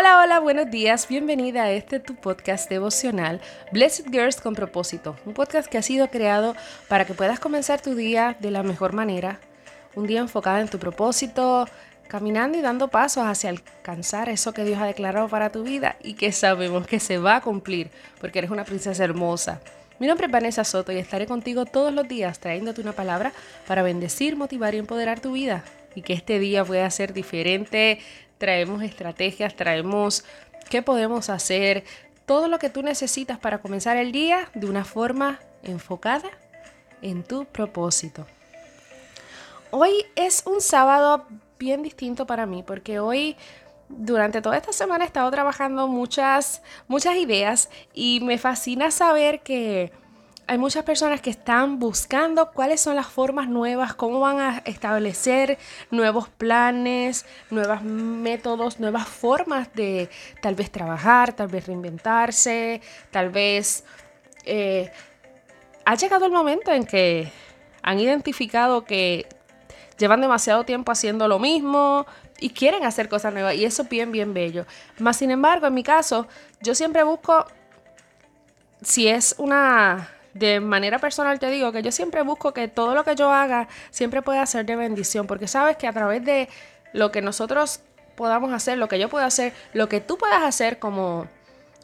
Hola, hola, buenos días. Bienvenida a este tu podcast devocional Blessed Girls con propósito. Un podcast que ha sido creado para que puedas comenzar tu día de la mejor manera. Un día enfocado en tu propósito, caminando y dando pasos hacia alcanzar eso que Dios ha declarado para tu vida y que sabemos que se va a cumplir porque eres una princesa hermosa. Mi nombre es Vanessa Soto y estaré contigo todos los días trayéndote una palabra para bendecir, motivar y empoderar tu vida y que este día pueda ser diferente traemos estrategias, traemos qué podemos hacer, todo lo que tú necesitas para comenzar el día de una forma enfocada en tu propósito. Hoy es un sábado bien distinto para mí porque hoy durante toda esta semana he estado trabajando muchas muchas ideas y me fascina saber que hay muchas personas que están buscando cuáles son las formas nuevas, cómo van a establecer nuevos planes, nuevos métodos, nuevas formas de tal vez trabajar, tal vez reinventarse, tal vez eh, ha llegado el momento en que han identificado que llevan demasiado tiempo haciendo lo mismo y quieren hacer cosas nuevas y eso es bien, bien bello. Más sin embargo, en mi caso, yo siempre busco si es una de manera personal te digo que yo siempre busco que todo lo que yo haga siempre pueda ser de bendición, porque sabes que a través de lo que nosotros podamos hacer, lo que yo pueda hacer, lo que tú puedas hacer como,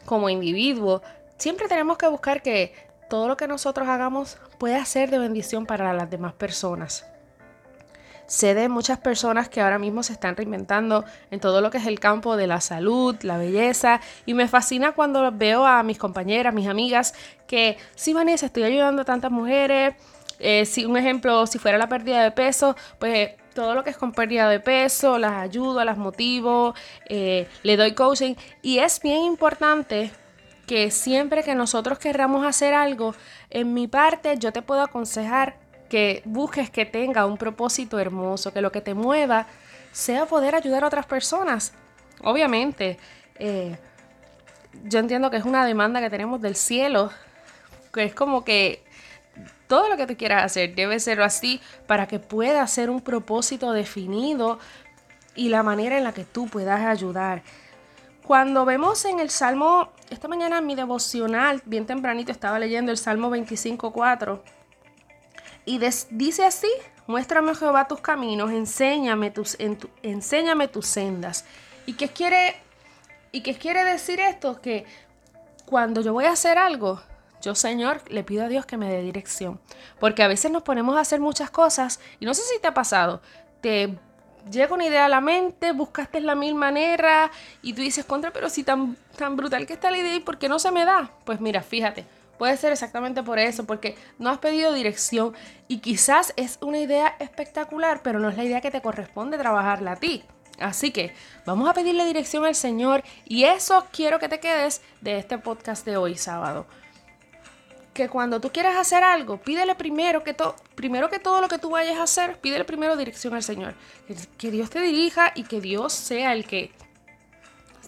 como individuo, siempre tenemos que buscar que todo lo que nosotros hagamos pueda ser de bendición para las demás personas. Sé de muchas personas que ahora mismo se están reinventando en todo lo que es el campo de la salud, la belleza, y me fascina cuando veo a mis compañeras, mis amigas, que sí, Vanessa, estoy ayudando a tantas mujeres. Eh, si un ejemplo, si fuera la pérdida de peso, pues todo lo que es con pérdida de peso, las ayudo, las motivo, eh, le doy coaching. Y es bien importante que siempre que nosotros querramos hacer algo, en mi parte yo te puedo aconsejar que busques que tenga un propósito hermoso, que lo que te mueva sea poder ayudar a otras personas. Obviamente, eh, yo entiendo que es una demanda que tenemos del cielo, que es como que todo lo que tú quieras hacer debe ser así para que pueda ser un propósito definido y la manera en la que tú puedas ayudar. Cuando vemos en el Salmo, esta mañana en mi devocional, bien tempranito estaba leyendo el Salmo 25.4 y dice así, muéstrame Jehová tus caminos, enséñame tus, enséñame tus sendas. ¿Y qué quiere, y qué quiere decir esto? Que cuando yo voy a hacer algo, yo, Señor, le pido a Dios que me dé dirección. Porque a veces nos ponemos a hacer muchas cosas y no sé si te ha pasado. Te llega una idea a la mente, buscaste la mil manera y tú dices, contra, pero si tan, tan brutal que está la idea y por qué no se me da. Pues mira, fíjate, Puede ser exactamente por eso, porque no has pedido dirección y quizás es una idea espectacular, pero no es la idea que te corresponde trabajarla a ti. Así que vamos a pedirle dirección al Señor y eso quiero que te quedes de este podcast de hoy sábado. Que cuando tú quieras hacer algo, pídele primero que, todo primero que todo lo que tú vayas a hacer, pídele primero dirección al Señor. que Dios te dirija y que Dios sea el que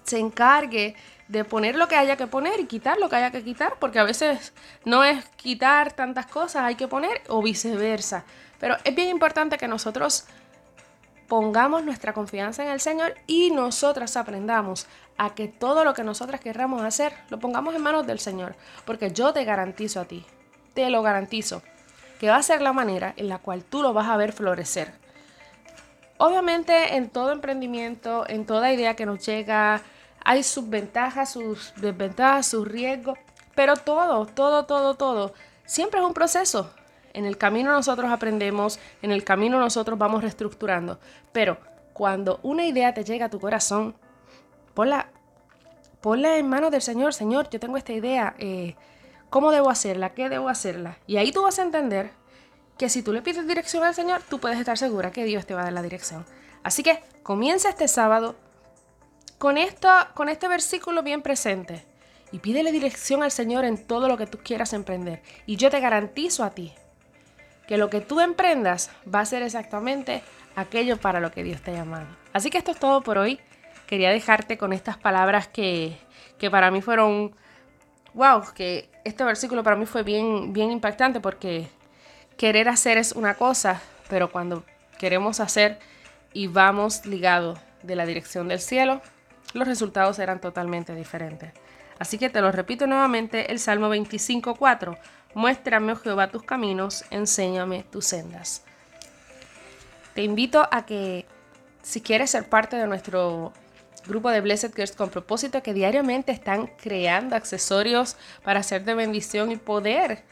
se encargue de poner lo que haya que poner y quitar lo que haya que quitar, porque a veces no es quitar tantas cosas, hay que poner o viceversa. Pero es bien importante que nosotros pongamos nuestra confianza en el Señor y nosotras aprendamos a que todo lo que nosotras querramos hacer lo pongamos en manos del Señor, porque yo te garantizo a ti, te lo garantizo, que va a ser la manera en la cual tú lo vas a ver florecer. Obviamente en todo emprendimiento, en toda idea que nos llega, hay sus ventajas, sus desventajas, sus riesgos, pero todo, todo, todo, todo, siempre es un proceso. En el camino nosotros aprendemos, en el camino nosotros vamos reestructurando, pero cuando una idea te llega a tu corazón, ponla, ponla en manos del Señor, Señor, yo tengo esta idea, eh, ¿cómo debo hacerla? ¿Qué debo hacerla? Y ahí tú vas a entender que si tú le pides dirección al Señor, tú puedes estar segura que Dios te va a dar la dirección. Así que comienza este sábado con, esto, con este versículo bien presente y pídele dirección al Señor en todo lo que tú quieras emprender. Y yo te garantizo a ti que lo que tú emprendas va a ser exactamente aquello para lo que Dios te ha llamado. Así que esto es todo por hoy. Quería dejarte con estas palabras que, que para mí fueron, wow, que este versículo para mí fue bien, bien impactante porque querer hacer es una cosa, pero cuando queremos hacer y vamos ligados de la dirección del cielo, los resultados serán totalmente diferentes. Así que te lo repito nuevamente, el Salmo 25.4. Muéstrame, oh Jehová, tus caminos, enséñame tus sendas. Te invito a que si quieres ser parte de nuestro grupo de Blessed Girls con propósito, que diariamente están creando accesorios para hacer de bendición y poder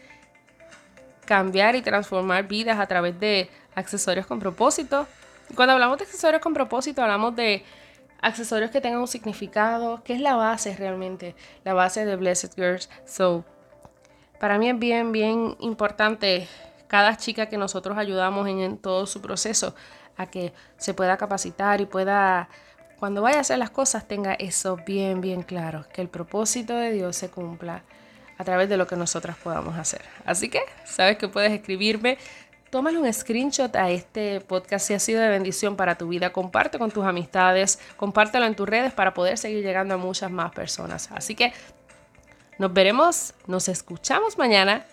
cambiar y transformar vidas a través de accesorios con propósito. Cuando hablamos de accesorios con propósito, hablamos de accesorios que tengan un significado, que es la base realmente, la base de Blessed Girls. So, para mí es bien, bien importante cada chica que nosotros ayudamos en, todo su proceso a que se pueda capacitar y pueda, cuando vaya a hacer las cosas, tenga eso bien, bien claro, que el propósito de Dios se cumpla a través de lo que nosotras podamos hacer. Así que, sabes que puedes escribirme Tómale un screenshot a este podcast si ha sido de bendición para tu vida. Comparte con tus amistades, compártelo en tus redes para poder seguir llegando a muchas más personas. Así que nos veremos, nos escuchamos mañana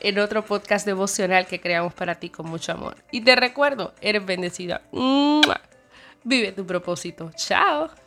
en otro podcast devocional que creamos para ti con mucho amor. Y te recuerdo, eres bendecida. Vive tu propósito. Chao.